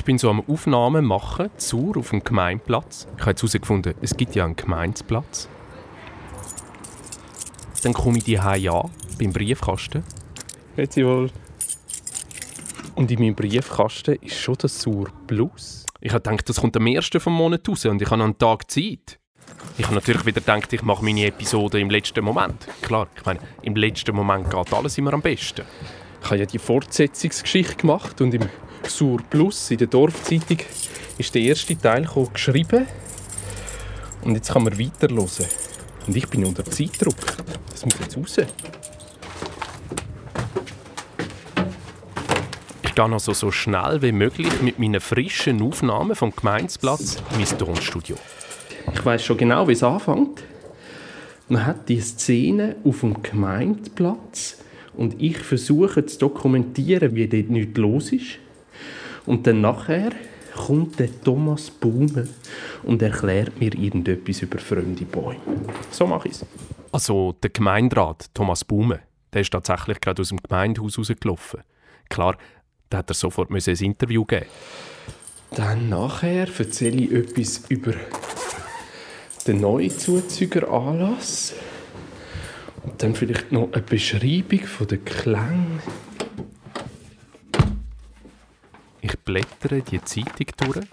Ich bin so am Aufnahmen machen, zur auf dem Gemeindeplatz. Ich habe jetzt herausgefunden, es gibt ja einen Gemeindeplatz. Dann komme ich die an, beim Briefkasten. Jetzt wohl. Und in meinem Briefkasten ist schon das Sur Plus. Ich habe gedacht, das kommt am ersten vom Monat raus und ich habe noch einen Tag Zeit. Ich habe natürlich wieder gedacht, ich mache meine Episode im letzten Moment. Klar, ich meine, im letzten Moment geht alles immer am besten. Ich habe ja die Fortsetzungsgeschichte gemacht und im Sur Plus in der Dorfzeitung ist der erste Teil geschrieben und jetzt kann man weiterhören. Und ich bin unter Zeitdruck. Das muss jetzt raus. Ich gehe also so schnell wie möglich mit meinen frischen Aufnahmen vom Gemeindeplatz in mein Tonstudio. Ich weiß schon genau, wie es anfängt. Man hat die Szene auf dem Gemeindeplatz und ich versuche zu dokumentieren, wie dort nichts los ist. Und dann nachher kommt der Thomas Baumer und erklärt mir irgendetwas über fremde Bäume. So mache ich es. Also der Gemeinderat Thomas Baumer, der ist tatsächlich gerade aus dem Gemeindehaus rausgelaufen. Klar, da hat er sofort ein Interview geben. Dann nachher erzähle ich etwas über den Neuzuzügeranlass. Und dann vielleicht noch eine Beschreibung von der Klang. Ich blättere die Zeitung durch.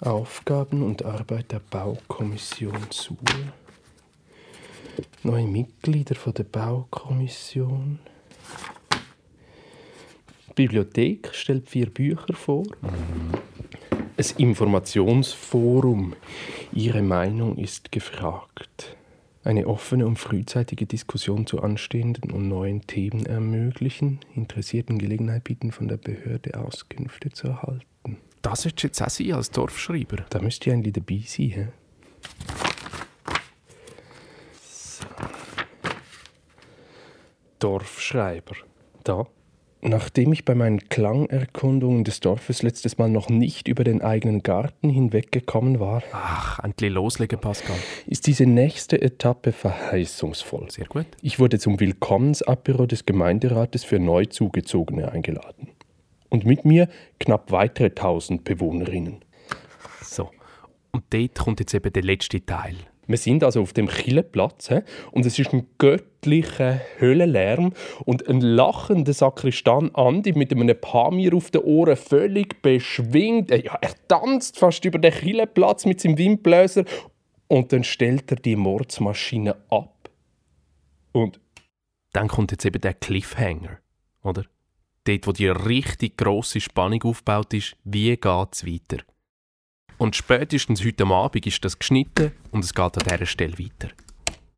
Aufgaben und Arbeit der Baukommission Suhl. Neue Mitglieder von der Baukommission. Die Bibliothek stellt vier Bücher vor. Mhm. Ein Informationsforum. Ihre Meinung ist gefragt. Eine offene und frühzeitige Diskussion zu anstehenden und neuen Themen ermöglichen, Interessierten Gelegenheit bieten, von der Behörde Auskünfte zu erhalten. Das ist jetzt auch Sie als Dorfschreiber. Da müsste ja eigentlich dabei sein. He? So. Dorfschreiber. Da. Nachdem ich bei meinen Klangerkundungen des Dorfes letztes Mal noch nicht über den eigenen Garten hinweggekommen war, ach, endlich loslegen, Pascal, ist diese nächste Etappe verheißungsvoll. Sehr gut. Ich wurde zum Willkommensapero des Gemeinderates für Neuzugezogene eingeladen. Und mit mir knapp weitere tausend Bewohnerinnen. So, und dort kommt jetzt eben der letzte Teil. Wir sind also auf dem Killeplatz und es ist ein göttlicher Höllenlärm und ein lachender Sakristan Andi mit einem Pamir auf den Ohren völlig beschwingt. Ja, er tanzt fast über den Killeplatz mit seinem Windbläser und dann stellt er die Mordsmaschine ab. Und dann kommt jetzt eben der Cliffhanger, oder? Dort, wo die richtig grosse Spannung aufgebaut ist, wie geht es weiter? Und spätestens heute Abend ist das geschnitten und es geht an dieser Stelle weiter.